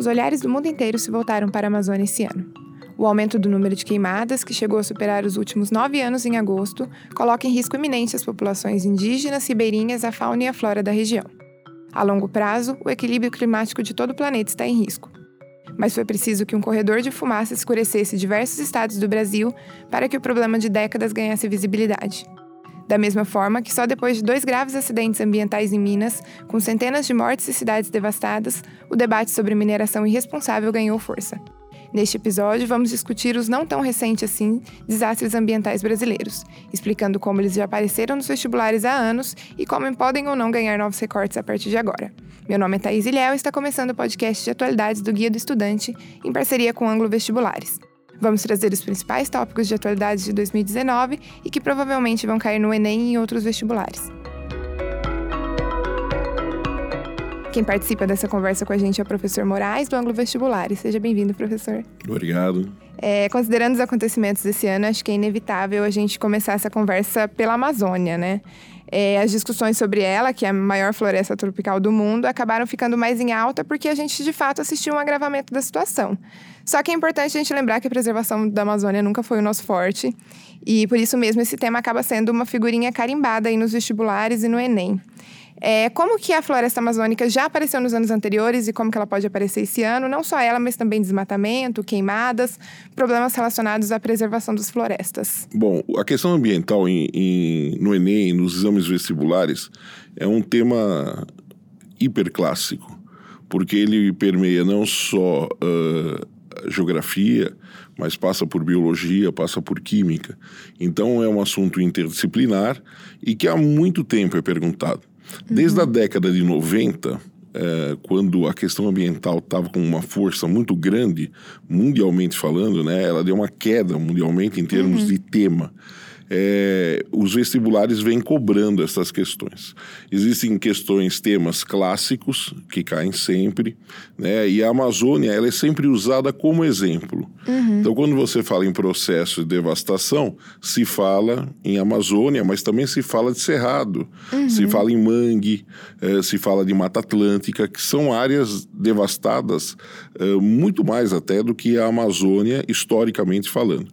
os olhares do mundo inteiro se voltaram para a Amazônia esse ano. O aumento do número de queimadas, que chegou a superar os últimos nove anos em agosto, coloca em risco iminente as populações indígenas, ribeirinhas, a fauna e a flora da região. A longo prazo, o equilíbrio climático de todo o planeta está em risco. Mas foi preciso que um corredor de fumaça escurecesse diversos estados do Brasil para que o problema de décadas ganhasse visibilidade. Da mesma forma que só depois de dois graves acidentes ambientais em Minas, com centenas de mortes e cidades devastadas, o debate sobre mineração irresponsável ganhou força. Neste episódio, vamos discutir os não tão recentes assim desastres ambientais brasileiros, explicando como eles já apareceram nos vestibulares há anos e como podem ou não ganhar novos recortes a partir de agora. Meu nome é Thaís Ilhéu e está começando o podcast de atualidades do Guia do Estudante, em parceria com o Ângulo Vestibulares. Vamos trazer os principais tópicos de atualidades de 2019 e que provavelmente vão cair no Enem e em outros vestibulares. Quem participa dessa conversa com a gente é o professor Moraes, do Ângulo Vestibulares. Seja bem-vindo, professor. Obrigado. É, considerando os acontecimentos desse ano, acho que é inevitável a gente começar essa conversa pela Amazônia, né? É, as discussões sobre ela, que é a maior floresta tropical do mundo, acabaram ficando mais em alta porque a gente, de fato, assistiu um agravamento da situação. Só que é importante a gente lembrar que a preservação da Amazônia nunca foi o nosso forte, e por isso mesmo esse tema acaba sendo uma figurinha carimbada aí nos vestibulares e no Enem. É, como que a floresta amazônica já apareceu nos anos anteriores e como que ela pode aparecer esse ano? Não só ela, mas também desmatamento, queimadas, problemas relacionados à preservação das florestas. Bom, a questão ambiental em, em, no Enem, nos exames vestibulares, é um tema hiperclássico, porque ele permeia não só uh, geografia, mas passa por biologia, passa por química. Então é um assunto interdisciplinar e que há muito tempo é perguntado. Desde uhum. a década de 90, é, quando a questão ambiental estava com uma força muito grande, mundialmente falando, né, ela deu uma queda mundialmente em termos uhum. de tema é, os vestibulares vêm cobrando essas questões. Existem questões, temas clássicos que caem sempre, né? E a Amazônia ela é sempre usada como exemplo. Uhum. Então, quando você fala em processo de devastação, se fala em Amazônia, mas também se fala de Cerrado, uhum. se fala em Mangue, é, se fala de Mata Atlântica, que são áreas devastadas é, muito mais até do que a Amazônia historicamente falando.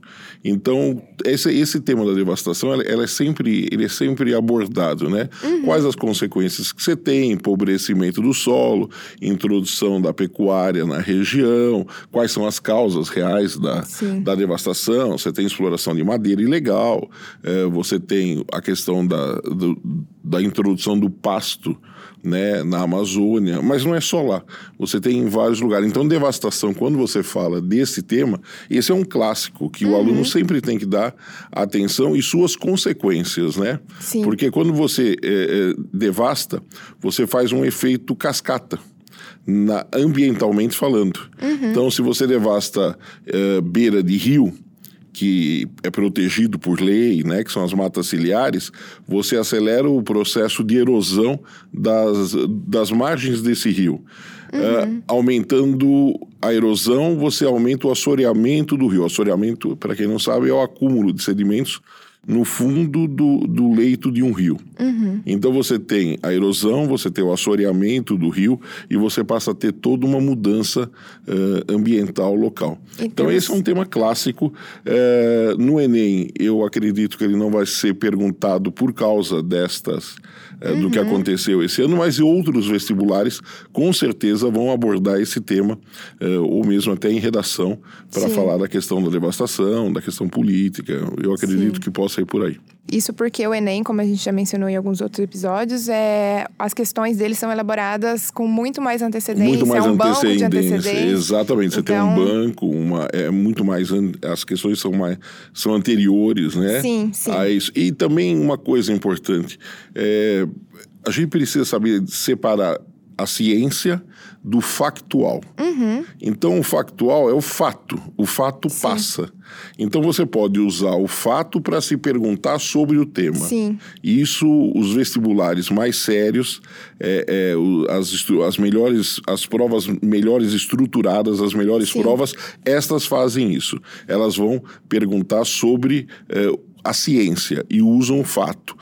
Então, esse, esse tema da devastação, ela, ela, é sempre, ele é sempre abordado, né? Uhum. Quais as consequências que você tem, empobrecimento do solo, introdução da pecuária na região, quais são as causas reais da, da devastação, você tem exploração de madeira ilegal, é, você tem a questão da, do, da introdução do pasto né, na Amazônia, mas não é só lá. Você tem em vários lugares. Então, devastação, quando você fala desse tema, esse é um clássico que uhum. o aluno sempre tem que dar atenção e suas consequências, né? Sim. Porque quando você é, é, devasta, você faz um efeito cascata. Na, ambientalmente falando. Uhum. Então, se você devasta é, beira de rio, que é protegido por lei, né, que são as matas ciliares, você acelera o processo de erosão das, das margens desse rio. Uhum. Uh, aumentando a erosão, você aumenta o assoreamento do rio. Assoreamento, para quem não sabe, é o acúmulo de sedimentos no fundo do, do leito de um rio. Uhum. Então você tem a erosão, você tem o assoreamento do rio e você passa a ter toda uma mudança uh, ambiental local. Então, esse é um tema clássico. Uh, no Enem, eu acredito que ele não vai ser perguntado por causa destas uhum. do que uhum. aconteceu esse ano, mas outros vestibulares com certeza vão abordar esse tema, ou mesmo até em redação, para falar da questão da devastação, da questão política. Eu acredito Sim. que possa sair por aí. Isso porque o Enem, como a gente já mencionou em alguns outros episódios, é, as questões dele são elaboradas com muito mais antecedência. Muito mais é um antecedência, antecedência. Exatamente. Você então... tem um então banco, uma, é muito mais. As questões são, mais, são anteriores, né? Sim, sim. A isso. E também uma coisa importante: é, a gente precisa saber separar a ciência do factual. Uhum. Então, o factual é o fato. O fato Sim. passa. Então, você pode usar o fato para se perguntar sobre o tema. Sim. Isso, os vestibulares mais sérios, é, é, as, as melhores, as provas melhores estruturadas, as melhores Sim. provas, estas fazem isso. Elas vão perguntar sobre é, a ciência e usam o fato.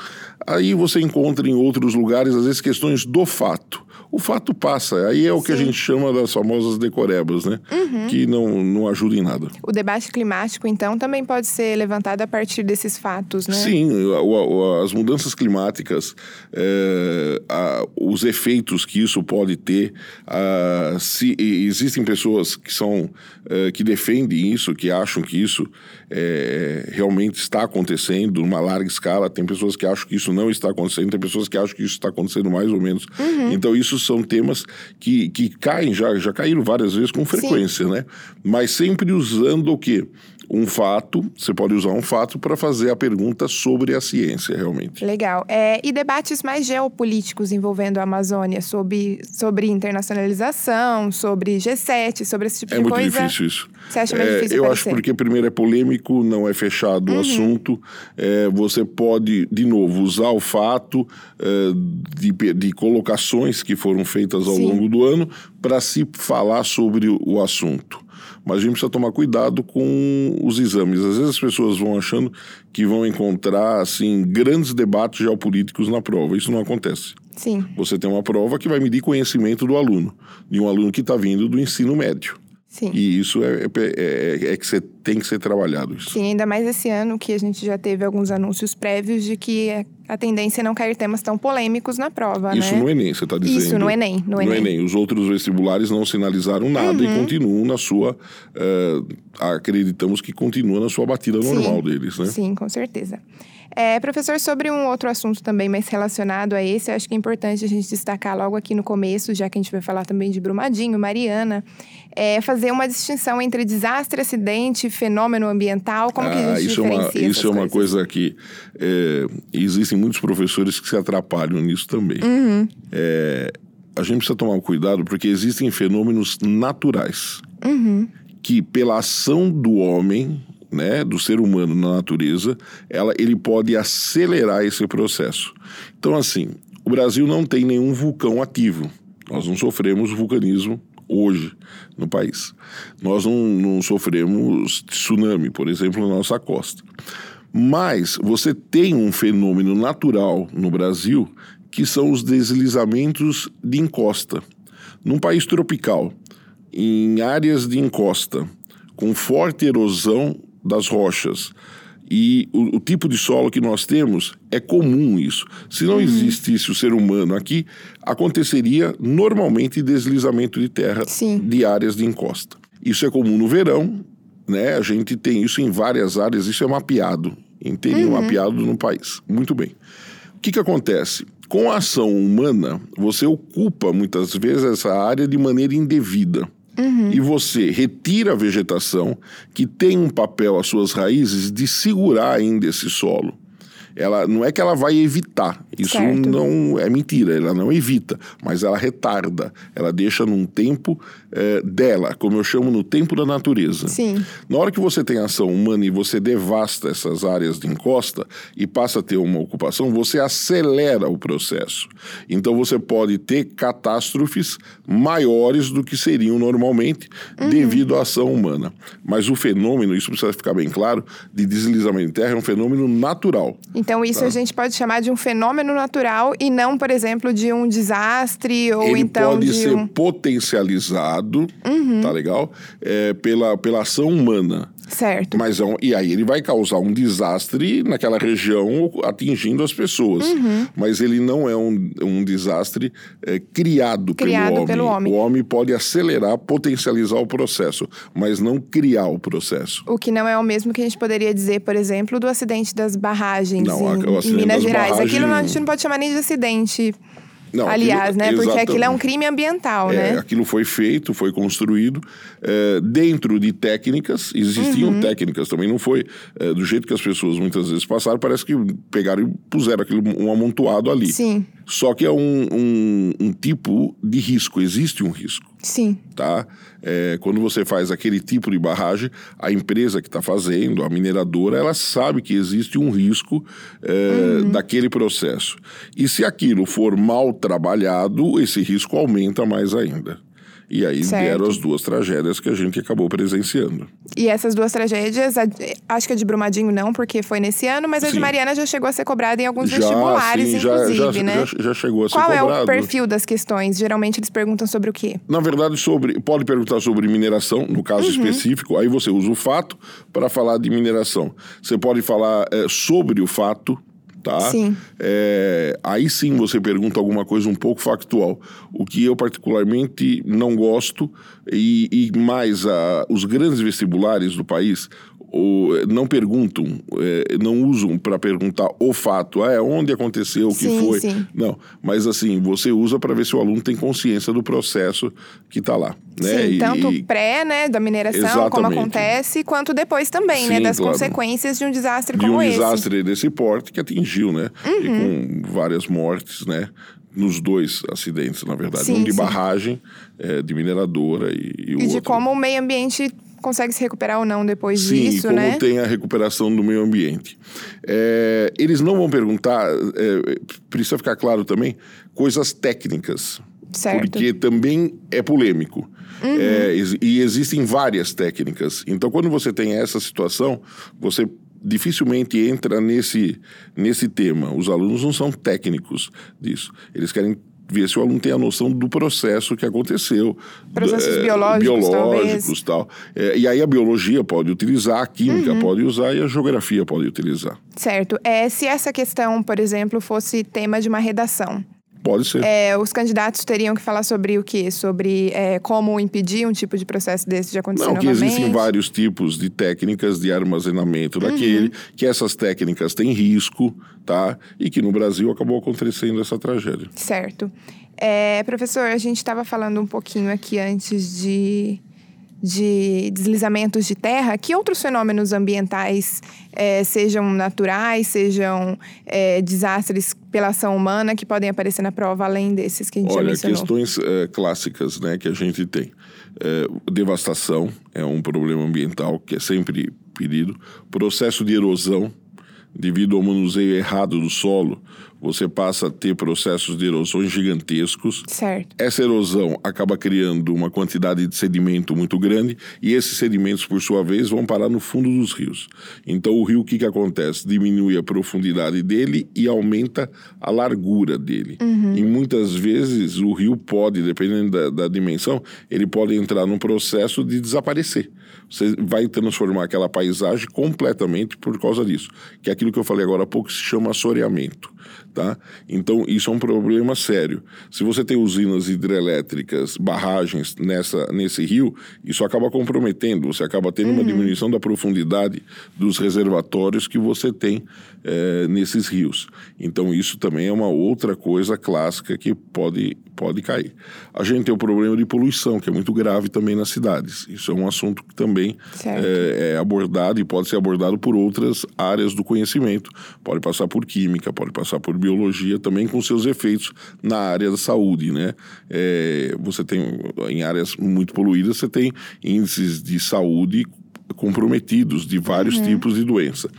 Aí você encontra em outros lugares, às vezes, questões do fato. O fato passa. Aí é o Sim. que a gente chama das famosas decorebas, né? Uhum. Que não, não ajuda em nada. O debate climático, então, também pode ser levantado a partir desses fatos, né? Sim, as mudanças climáticas, é, a, os efeitos que isso pode ter, a, se existem pessoas que são é, que defendem isso, que acham que isso é, realmente está acontecendo numa larga escala, tem pessoas que acham que isso não está acontecendo, tem pessoas que acham que isso está acontecendo mais ou menos. Uhum. Então, isso são temas que, que caem, já, já caíram várias vezes com frequência, Sim. né? Mas sempre usando o quê? Um fato, você pode usar um fato para fazer a pergunta sobre a ciência, realmente. Legal. É, e debates mais geopolíticos envolvendo a Amazônia, sobre, sobre internacionalização, sobre G7, sobre esse tipo é de coisa? É muito difícil isso. Você acha mais é, difícil Eu parecer? acho porque, primeiro, é polêmico, não é fechado uhum. o assunto. É, você pode, de novo, usar o fato é, de, de colocações que foram feitas ao Sim. longo do ano para se falar sobre o assunto mas a gente precisa tomar cuidado com os exames. Às vezes as pessoas vão achando que vão encontrar assim grandes debates geopolíticos na prova. Isso não acontece. Sim. Você tem uma prova que vai medir conhecimento do aluno, de um aluno que está vindo do ensino médio. Sim. E isso é, é, é, é, que você tem que ser trabalhado. Isso. Sim, ainda mais esse ano que a gente já teve alguns anúncios prévios de que a tendência é não cair temas tão polêmicos na prova, Isso né? no Enem, você está dizendo. Isso no Enem. No, no Enem. Enem. Os outros vestibulares não sinalizaram nada uhum. e continuam na sua... Uh, acreditamos que continua na sua batida normal Sim. deles, né? Sim, com certeza. É, professor, sobre um outro assunto também mais relacionado a esse, acho que é importante a gente destacar logo aqui no começo, já que a gente vai falar também de Brumadinho, Mariana, é fazer uma distinção entre desastre, acidente, fenômeno ambiental, como ah, que a ah, gente isso é uma, Isso é uma coisas? coisa que é, existem muitos professores que se atrapalham nisso também. Uhum. É, a gente precisa tomar cuidado porque existem fenômenos naturais uhum. que, pela ação do homem, né, do ser humano na natureza, ela, ele pode acelerar esse processo. Então, assim, o Brasil não tem nenhum vulcão ativo. Nós não sofremos vulcanismo hoje no país. Nós não, não sofremos tsunami, por exemplo, na nossa costa. Mas você tem um fenômeno natural no Brasil que são os deslizamentos de encosta. Num país tropical, em áreas de encosta, com forte erosão das rochas. E o, o, tipo de solo que nós temos é comum isso. Se não uhum. existisse o ser humano aqui, aconteceria normalmente deslizamento de terra Sim. de áreas de encosta. Isso é comum no verão, né? A gente tem isso em várias áreas, isso é mapeado, inteirinho uhum. mapeado no país. Muito bem. O que, que acontece? Com a ação humana, você ocupa muitas vezes essa área de maneira indevida. Uhum. E você retira a vegetação que tem um papel às suas raízes de segurar ainda esse solo ela não é que ela vai evitar. Isso certo. não é mentira, ela não evita, mas ela retarda. Ela deixa num tempo é, dela, como eu chamo no tempo da natureza. Sim. Na hora que você tem ação humana e você devasta essas áreas de encosta e passa a ter uma ocupação, você acelera o processo. Então você pode ter catástrofes maiores do que seriam normalmente uhum. devido à ação humana. Mas o fenômeno, isso precisa ficar bem claro, de deslizamento de terra é um fenômeno natural. Então, isso tá. a gente pode chamar de um fenômeno natural e não, por exemplo, de um desastre ou Ele então pode de ser um... potencializado, uhum. tá legal? É, pela, pela ação humana. Certo. Mas é um, e aí ele vai causar um desastre naquela região atingindo as pessoas. Uhum. Mas ele não é um, um desastre é, criado, criado pelo, homem. pelo homem. O homem pode acelerar, potencializar o processo, mas não criar o processo. O que não é o mesmo que a gente poderia dizer, por exemplo, do acidente das barragens não, em, acidente em Minas Gerais. Barragens... Aquilo a gente não pode chamar nem de acidente não, Aliás, aquilo, né? Porque aquilo é um crime ambiental, é, né? Aquilo foi feito, foi construído é, dentro de técnicas, existiam uhum. técnicas também, não foi é, do jeito que as pessoas muitas vezes passaram, parece que pegaram e puseram aquilo, um amontoado ali. Sim. Só que é um, um, um tipo de risco, existe um risco. Sim. Tá? É, quando você faz aquele tipo de barragem, a empresa que está fazendo, a mineradora, ela sabe que existe um risco é, uhum. daquele processo. E se aquilo for mal trabalhado, esse risco aumenta mais ainda. E aí Certo. deram as duas tragédias que a gente acabou presenciando. E essas duas tragédias, acho que a de Brumadinho não, porque foi nesse ano, mas a de Sim. Mariana já chegou a ser cobrada em alguns Já, vestibulares, sim, já, inclusive, já, né? já, já chegou a ser Qual é o perfil das questões? Geralmente eles perguntam sobre o quê? Na verdade, sobre pode perguntar sobre mineração, no caso Uhum. específico, aí você usa o fato para falar de mineração. Você pode falar é, sobre o fato, tá? Sim. É, aí sim você pergunta alguma coisa um pouco factual. O que eu particularmente não gosto, e, e mais a, os grandes vestibulares do país o- não perguntam, é, não usam para perguntar o fato, ah, é onde aconteceu, o que Sim, foi. sim. Não, mas assim, você usa para ver se o aluno tem consciência do processo que está lá. Né? Sim, E- tanto e- pré, né, da mineração, como Exatamente. acontece, quanto depois também, né, Sim, das claro. consequências de um desastre de como um esse. Uhum. desastre desse porte que atingiu, né? E com várias mortes, né? Nos dois acidentes, na verdade. Sim, um de sim. barragem, é, de mineradora e, e o E de outro. como o meio ambiente consegue se recuperar ou não depois Sim, disso, como né? tem a recuperação do meio ambiente. É, eles não vão perguntar, é, precisa ficar claro também, coisas técnicas. Certo. Uhum. Porque também é polêmico. É, ex- e existem várias técnicas. Então, quando você tem essa situação, você dificilmente entra nesse, nesse tema. Os alunos não são técnicos disso. Eles querem ver se o aluno tem a noção do processo que aconteceu. Processos É, biológicos, biológicos tal. É, e aí a biologia pode utilizar, a química Uhum. pode usar e a geografia pode utilizar. Certo. É, se essa questão, por exemplo, fosse tema de uma redação, Pode ser. é, os candidatos teriam que falar sobre o quê? Sobre é, como impedir um tipo de processo desse de acontecer Não, que novamente? existem vários tipos de técnicas de armazenamento Uhum. daquele, que essas técnicas têm risco, tá? E que no Brasil acabou acontecendo essa tragédia. Certo. É, professor, a gente estava falando um pouquinho aqui antes de, de deslizamentos de terra. Que outros fenômenos ambientais, é, sejam naturais, sejam é, desastres pela ação humana, que podem aparecer na prova, além desses que a gente já Olha, mencionou? questões eh, clássicas né, que a gente tem. Eh, devastação é um problema ambiental que é sempre pedido. Processo de erosão, devido ao manuseio errado do solo, você passa a ter processos de erosões gigantescos. Certo. Essa erosão acaba criando uma quantidade de sedimento muito grande e esses sedimentos, por sua vez, vão parar no fundo dos rios. Então, o rio, o que, que acontece? Diminui a profundidade dele e aumenta a largura dele. E muitas vezes o rio pode, dependendo da, da dimensão, ele pode entrar num processo de desaparecer. Você vai transformar aquela paisagem completamente por causa disso. Que é aquilo que eu falei agora há pouco se chama assoreamento. Tá? Então, isso é um problema sério. Se você tem usinas hidrelétricas, barragens nessa, nesse rio, isso acaba comprometendo, você acaba tendo uma diminuição da profundidade dos reservatórios que você tem eh, nesses rios. Então, isso também é uma outra coisa clássica que pode, pode cair. A gente tem o problema de poluição, que é muito grave também nas cidades. Isso é um assunto que também Certo. é, é abordado e pode ser abordado por outras áreas do conhecimento. Pode passar por química, pode passar por biologia, também com seus efeitos na área da saúde, né? É, você tem, em áreas muito poluídas, você tem índices de saúde comprometidos de vários tipos de doença.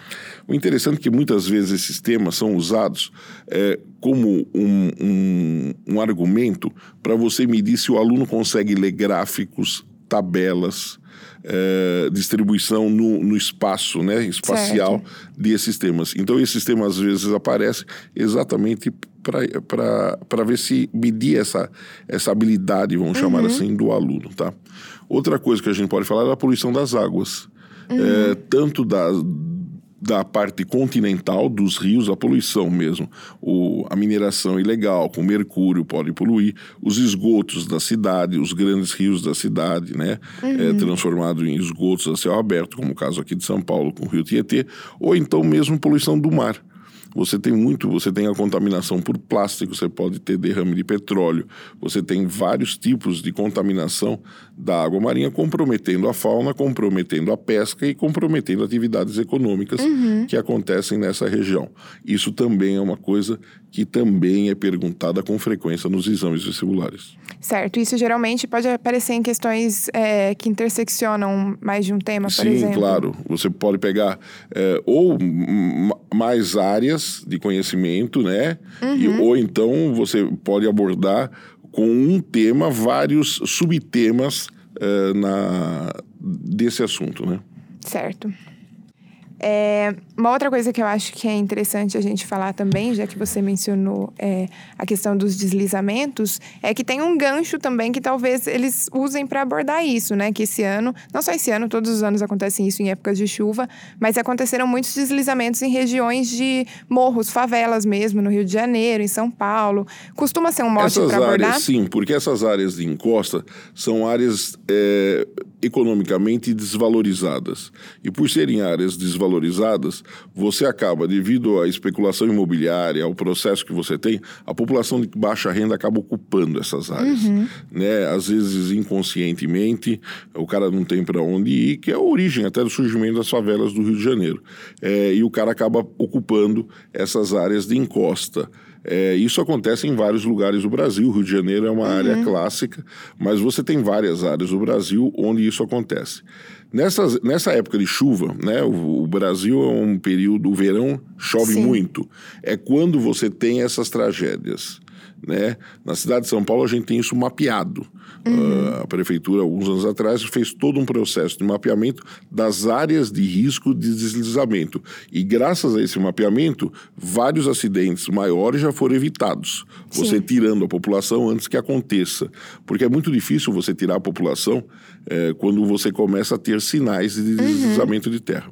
O interessante é que muitas vezes esses temas são usados é, como um, um, um argumento para você medir se o aluno consegue ler gráficos, tabelas, é, distribuição no, no espaço né, espacial desses temas. Então, esses temas às vezes aparecem exatamente para ver se medir essa, essa habilidade, vamos chamar assim, do aluno. Tá? Outra coisa que a gente pode falar é a poluição das águas. É, tanto da, da parte continental dos rios, a poluição mesmo. O, a mineração ilegal com mercúrio pode poluir. Os esgotos da cidade, os grandes rios da cidade, né? É, transformado em esgotos a céu aberto, como o caso aqui de São Paulo com o rio Tietê. Ou então mesmo poluição do mar. Você tem muito, você tem a contaminação por plástico, você pode ter derrame de petróleo, você tem vários tipos de contaminação da água marinha comprometendo a fauna, comprometendo a pesca e comprometendo atividades econômicas que acontecem nessa região. Isso também é uma coisa que também é perguntada com frequência nos exames vestibulares. Certo. Isso geralmente pode aparecer em questões é, que interseccionam mais de um tema, por Sim, exemplo. claro. Você pode pegar é, ou mais áreas de conhecimento, né? E- ou então você pode abordar com um tema, vários subtemas uh, na, desse assunto, né? Certo. É, uma outra coisa que eu acho que é interessante a gente falar também, já que você mencionou é, a questão dos deslizamentos, é que tem um gancho também que talvez eles usem para abordar isso, né? Que esse ano, não só esse ano, todos os anos acontecem isso em épocas de chuva, mas aconteceram muitos deslizamentos em regiões de morros, favelas mesmo, no Rio de Janeiro, em São Paulo. Costuma ser um mote para abordar? Sim, porque essas áreas de encosta são áreas é, economicamente desvalorizadas. E por serem áreas desvalorizadas, você acaba, devido à especulação imobiliária, ao processo que você tem, a população de baixa renda acaba ocupando essas áreas. Uhum. Né? Às vezes inconscientemente, o cara não tem para onde ir, que é a origem até do surgimento das favelas do Rio de Janeiro. É, e o cara acaba ocupando essas áreas de encosta. É, isso acontece em vários lugares do Brasil. O Rio de Janeiro é uma uhum. área clássica, mas você tem várias áreas do Brasil onde isso acontece. Nessas, nessa época de chuva, né, o, o Brasil é um período, o verão chove Sim. muito. É quando você tem essas tragédias. Né? Na cidade de São Paulo, a gente tem isso mapeado. Uhum. Uh, a prefeitura, alguns anos atrás, fez todo um processo de mapeamento das áreas de risco de deslizamento. E graças a esse mapeamento, vários acidentes maiores já foram evitados. Sim. Você tirando a população antes que aconteça. Porque é muito difícil você tirar a população é, quando você começa a ter sinais de uhum. deslizamento uhum. de terra.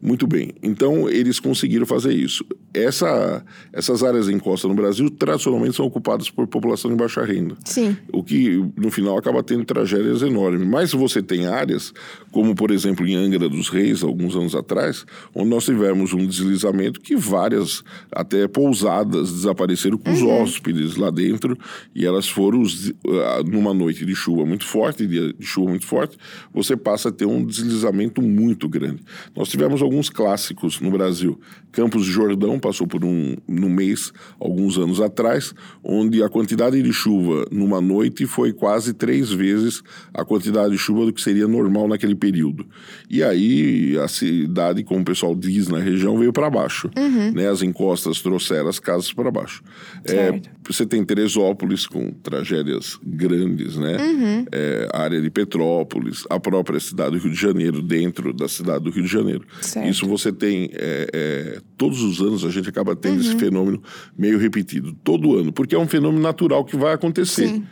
Muito bem. Então, eles conseguiram fazer isso. Essa, essas áreas em costa no Brasil, tradicionalmente, são ocupadas por população de baixa renda. Sim. O que, no final, acaba tendo tragédias enormes. Mas você tem áreas, como, por exemplo, em Angra dos Reis, alguns anos atrás, onde nós tivemos um deslizamento que várias, até pousadas, desapareceram com os uhum. hóspedes lá dentro. E elas foram, ah, numa noite de chuva muito forte, de chuva muito forte, você passa a ter um deslizamento muito grande. Nós tivemos alguns clássicos no Brasil. Campos de Jordão passou por um no mês alguns anos atrás, onde a quantidade de chuva numa noite foi quase três vezes a quantidade de chuva do que seria normal naquele período. E aí a cidade, como o pessoal diz na região, veio para baixo. Uhum. Né? As encostas trouxeram as casas para baixo. É, você tem Teresópolis com tragédias grandes, né? Uhum. É, a área de Petrópolis, a própria cidade do Rio de Janeiro, dentro da cidade do Rio de Janeiro. Certo. Isso você tem. É, é, todos os anos a gente acaba tendo uhum. esse fenômeno meio repetido. Todo ano. Porque é um fenômeno natural que vai acontecer. Sim.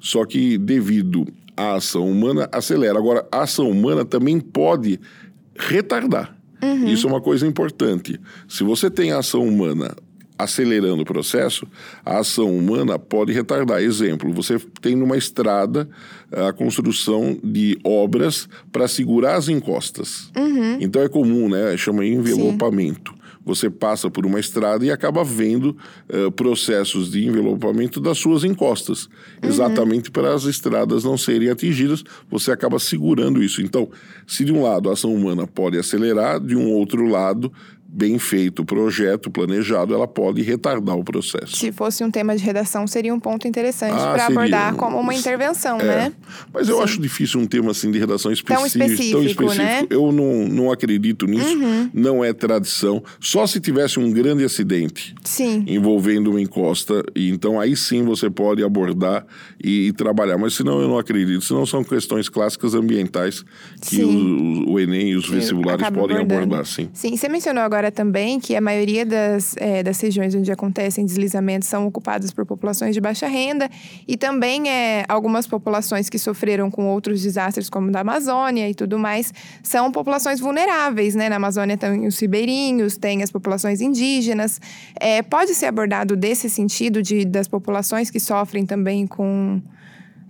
Só que devido à ação humana, acelera. Agora, a ação humana também pode retardar. Uhum. Isso é uma coisa importante. Se você tem a ação humana acelerando o processo, a ação humana pode retardar. Exemplo, você tem numa estrada a construção de obras para segurar as encostas. Uhum. Então é comum, né? Chama envelopamento. Sim. Você passa por uma estrada e acaba vendo uh, processos de envelopamento das suas encostas. Uhum. Exatamente para as estradas não serem atingidas, você acaba segurando isso. Então, se de um lado a ação humana pode acelerar, de um outro lado, bem feito o projeto, planejado, ela pode retardar o processo. Se fosse um tema de redação, seria um ponto interessante ah, para abordar como uma intervenção, é. né? Mas eu Sim. acho difícil um tema assim de redação específico, tão específico. Tão específico. Né? Eu não, não acredito nisso, uhum. não é tradição. Só se tivesse um grande acidente sim. envolvendo uma encosta, e então aí sim você pode abordar e, e trabalhar. Mas senão eu não acredito. Senão são questões clássicas ambientais que o, o, Enem e os vestibulares podem abordando. abordar, sim. Sim, você mencionou agora agora também que a maioria das, é, das regiões onde acontecem deslizamentos são ocupadas por populações de baixa renda e também é, algumas populações que sofreram com outros desastres, como da Amazônia e tudo mais, são populações vulneráveis, né? Na Amazônia tem os ribeirinhos, tem as populações indígenas. É, pode ser abordado desse sentido de, das populações que sofrem também com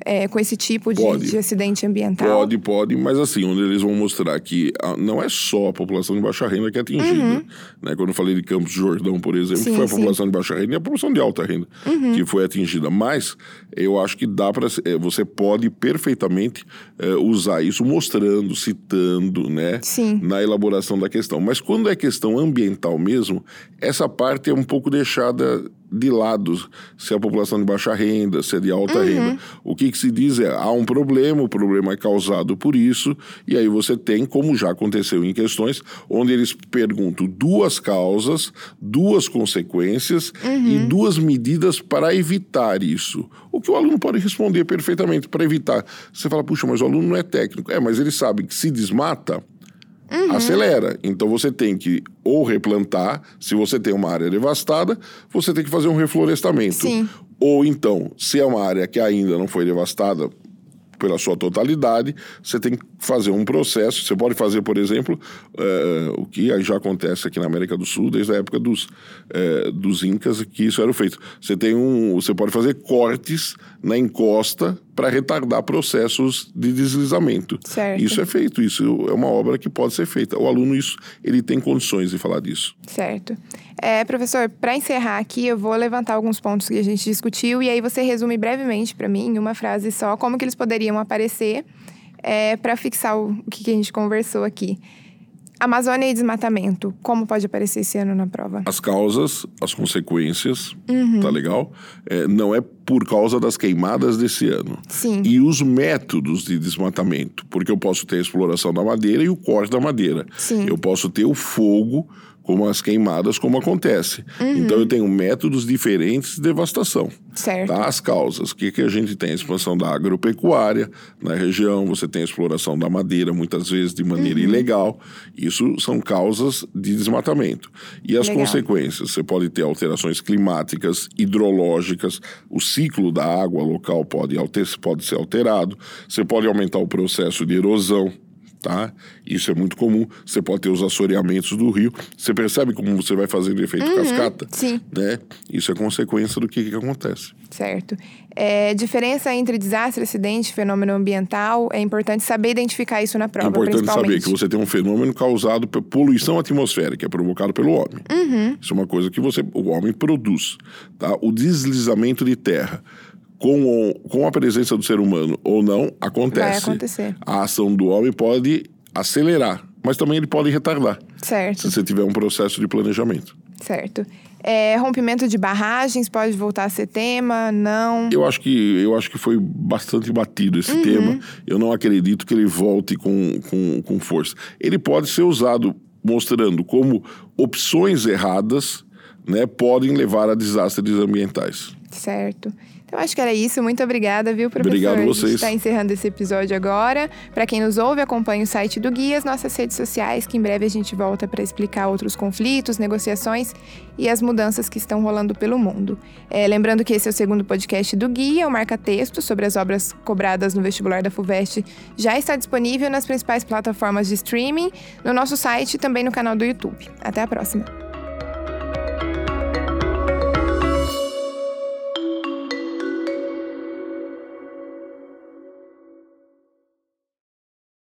é, com esse tipo de, de, acidente ambiental? Pode, pode, mas assim, onde eles vão mostrar que a, não é só a população de baixa renda que é atingida. Uhum. Né? Quando eu falei de Campos de Jordão, por exemplo, sim, foi a sim. população de baixa renda e a população de alta renda uhum. que foi atingida. Mas eu acho que dá para. É, você pode perfeitamente é, usar isso mostrando, citando, né? Sim. Na elaboração da questão. Mas quando é questão ambiental mesmo, essa parte é um pouco deixada de lado se a população de baixa renda, se é de alta uhum. renda. O que, que, se diz é há um problema, o problema é causado por isso, e aí você tem, como já aconteceu em questões, onde eles perguntam duas causas, duas consequências uhum. e duas medidas para evitar isso. O que o aluno pode responder perfeitamente para evitar. Você fala, puxa, mas o aluno não é técnico. É, mas ele sabe que se desmata, Uhum. acelera. Então você tem que ou replantar, se você tem uma área devastada, você tem que fazer um reflorestamento. Sim. Ou então, se é uma área que ainda não foi devastada, pela sua totalidade, você tem que fazer um processo. Você pode fazer, por exemplo, uh, o que já acontece aqui na América do Sul desde a época dos, uh, dos Incas, que isso era feito. Você tem um, você pode fazer cortes na encosta para retardar processos de deslizamento. Certo. Isso é feito, isso é uma obra que pode ser feita. O aluno isso ele tem condições de falar disso. Certo. É, professor, para encerrar aqui, eu vou levantar alguns pontos que a gente discutiu e aí você resume brevemente para mim, em uma frase só, como que eles poderiam aparecer é, para fixar o, o que a gente conversou aqui. Amazônia e desmatamento, como pode aparecer esse ano na prova? As causas, as consequências, uhum. tá legal? É, não é por causa das queimadas desse ano. Sim. E os métodos de desmatamento, porque eu posso ter a exploração da madeira e o corte da madeira. Sim. Eu posso ter o fogo como as queimadas, como acontece. Uhum. Então eu tenho métodos diferentes de devastação. Certo. Tá? As causas. O que, que a gente tem? A expansão da agropecuária na região, você tem a exploração da madeira, muitas vezes de maneira uhum. ilegal. Isso são causas de desmatamento. E as Legal. consequências? Você pode ter alterações climáticas, hidrológicas, o ciclo da água local pode, alter, pode ser alterado, você pode aumentar o processo de erosão tá? Isso é muito comum. Você pode ter os assoreamentos do rio. Você percebe como você vai fazendo efeito uhum, cascata? Sim. Né? Isso é consequência do que, que acontece. Certo. É, diferença entre desastre, acidente, fenômeno ambiental. É importante saber identificar isso na prova, É importante saber que você tem um fenômeno causado por poluição atmosférica, é provocado pelo homem. Uhum. Isso é uma coisa que você, o homem produz. Tá? O deslizamento de terra com, com a presença do ser humano ou não, acontece. Vai acontecer. A ação do homem pode acelerar, mas também ele pode retardar. Certo. Se você tiver um processo de planejamento. Certo. É, rompimento de barragens pode voltar a ser tema? Não? Eu acho que, eu acho que foi bastante batido esse uhum. tema. Eu não acredito que ele volte com, com, com força. Ele pode ser usado mostrando como opções erradas né, podem levar a desastres ambientais. Certo. Então acho que era isso. Muito obrigada, viu, professor? Obrigado a vocês. A gente está encerrando esse episódio agora. Para quem nos ouve, acompanhe o site do Guia, as nossas redes sociais, que em breve a gente volta para explicar outros conflitos, negociações e as mudanças que estão rolando pelo mundo. É, lembrando que esse é o segundo podcast do Guia, o Marca Texto, sobre as obras cobradas no vestibular da FUVEST, já está disponível nas principais plataformas de streaming, no nosso site e também no canal do YouTube. Até a próxima!